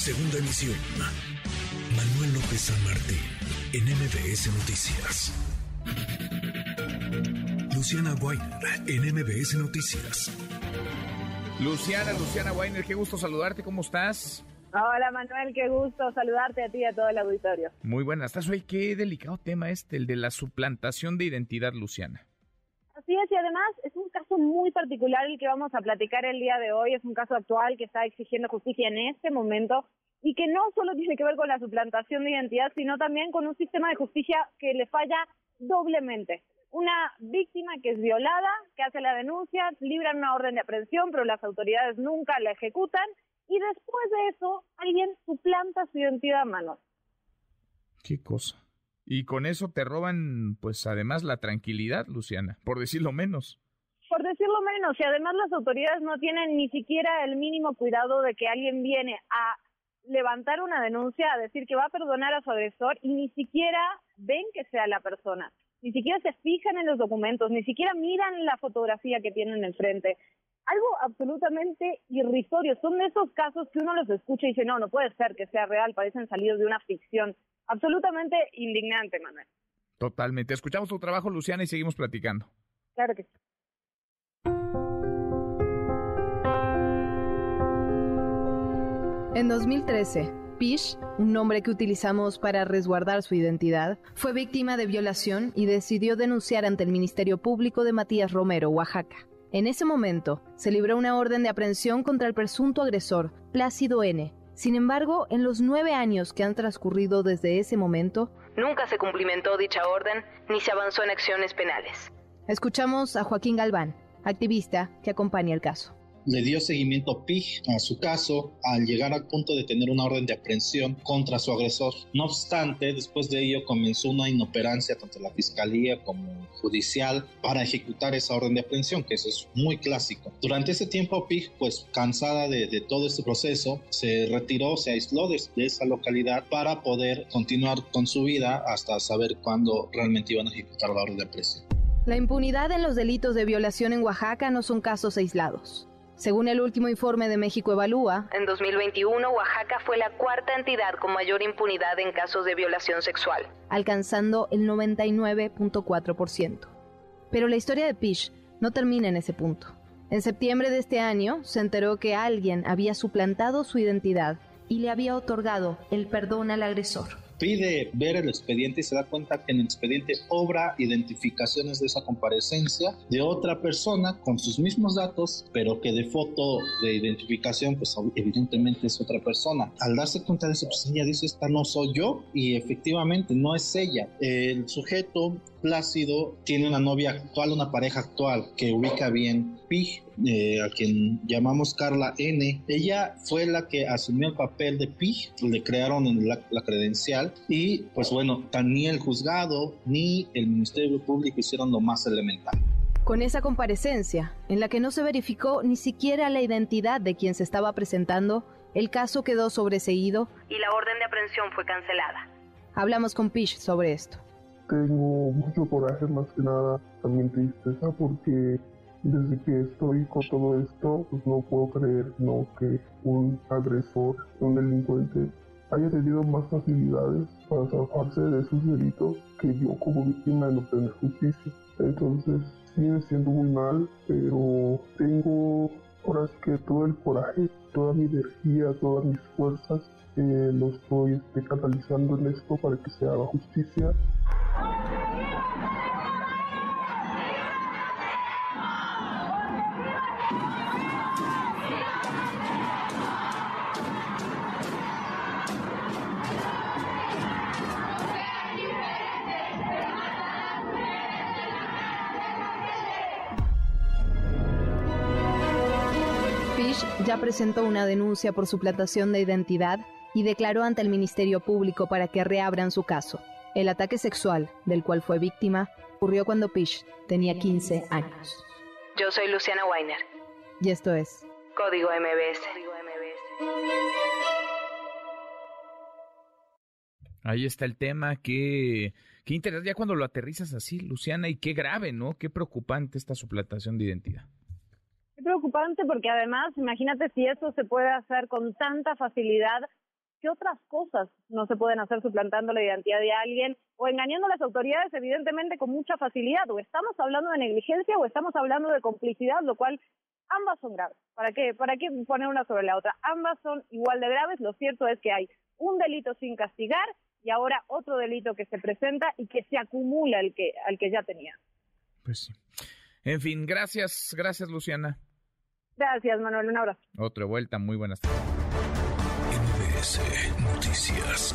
Segunda emisión. Manuel López San Martín, en MBS Noticias. Luciana Weiner, en MBS Noticias. Luciana, Luciana Weiner, qué gusto saludarte, ¿cómo estás? Hola Manuel, qué gusto saludarte a ti y a todo el auditorio. Muy buenas, estás hoy. Qué delicado tema este, el de la suplantación de identidad, Luciana. Así es, y además es un caso muy particular el que vamos a platicar el día de hoy. Es un caso actual que está exigiendo justicia en este momento y que no solo tiene que ver con la suplantación de identidad, sino también con un sistema de justicia que le falla doblemente. Una víctima que es violada, que hace la denuncia, libran una orden de aprehensión, pero las autoridades nunca la ejecutan y después de eso alguien suplanta su identidad a mano. Qué cosa. Y con eso te roban, pues además, la tranquilidad, Luciana, por decirlo menos. Por decirlo menos, y además las autoridades no tienen ni siquiera el mínimo cuidado de que alguien viene a levantar una denuncia, a decir que va a perdonar a su agresor y ni siquiera ven que sea la persona, ni siquiera se fijan en los documentos, ni siquiera miran la fotografía que tienen enfrente. Algo absolutamente irrisorio. Son de esos casos que uno los escucha y dice, no, no puede ser que sea real, parecen salidos de una ficción. Absolutamente indignante, Manuel. Totalmente. Escuchamos tu trabajo, Luciana, y seguimos platicando. Claro que sí. En 2013, Pish, un nombre que utilizamos para resguardar su identidad, fue víctima de violación y decidió denunciar ante el Ministerio Público de Matías Romero, Oaxaca. En ese momento, se libró una orden de aprehensión contra el presunto agresor, Plácido N. Sin embargo, en los nueve años que han transcurrido desde ese momento, nunca se cumplimentó dicha orden ni se avanzó en acciones penales. Escuchamos a Joaquín Galván, activista que acompaña el caso le dio seguimiento PIG a su caso al llegar al punto de tener una orden de aprehensión contra su agresor. No obstante, después de ello comenzó una inoperancia tanto la fiscalía como judicial para ejecutar esa orden de aprehensión, que eso es muy clásico. Durante ese tiempo PIG, pues cansada de, todo este proceso, se retiró, se aisló de, de esa localidad para poder continuar con su vida hasta saber cuándo realmente iban a ejecutar la orden de aprehensión. La impunidad en los delitos de violación en Oaxaca no son casos aislados. Según el último informe de México Evalúa, en 2021 Oaxaca fue la cuarta entidad con mayor impunidad en casos de violación sexual, alcanzando el 99.4%. Pero la historia de Pish no termina en ese punto. En septiembre de este año se enteró que alguien había suplantado su identidad y le había otorgado el perdón al agresor pide ver el expediente y se da cuenta que en el expediente obra identificaciones de esa comparecencia de otra persona con sus mismos datos, pero que de foto de identificación, pues evidentemente es otra persona. Al darse cuenta de eso, pues ella dice, esta no soy yo, y efectivamente no es ella. El sujeto Plácido tiene una novia actual, una pareja actual que ubica bien Pig, eh, a quien llamamos Carla N. Ella fue la que asumió el papel de Pig, le crearon la, la credencial y pues bueno, ni el juzgado ni el Ministerio Público hicieron lo más elemental. Con esa comparecencia, en la que no se verificó ni siquiera la identidad de quien se estaba presentando, el caso quedó sobreseído y la orden de aprehensión fue cancelada. Hablamos con Pish sobre esto. Tengo mucho coraje, más que nada, también tristeza, porque desde que estoy con todo esto, pues no puedo creer no que un agresor, un delincuente, haya tenido más facilidades para zafarse de sus delitos que yo como víctima de no tener justicia. Entonces, sí me siento muy mal, pero tengo ahora sí que todo el coraje, toda mi energía, todas mis fuerzas, eh, lo estoy este, catalizando en esto para que se haga justicia. Ya presentó una denuncia por suplantación de identidad y declaró ante el Ministerio Público para que reabran su caso. El ataque sexual del cual fue víctima ocurrió cuando Pish tenía 15 años. Yo soy Luciana Weiner. Y esto es Código MBS. Ahí está el tema, qué, qué interesante, ya cuando lo aterrizas así, Luciana, y qué grave, ¿no? Qué preocupante esta suplantación de identidad preocupante porque además, imagínate si eso se puede hacer con tanta facilidad ¿qué otras cosas no se pueden hacer suplantando la identidad de alguien o engañando a las autoridades evidentemente con mucha facilidad? O estamos hablando de negligencia o estamos hablando de complicidad, lo cual ambas son graves. ¿Para qué? ¿Para qué poner una sobre la otra? Ambas son igual de graves. Lo cierto es que hay un delito sin castigar y ahora otro delito que se presenta y que se acumula al que, al que ya tenía. Pues sí. En fin, gracias, gracias Luciana. Gracias, Manuel. Un abrazo. Otra vuelta, muy buenas tardes. Noticias.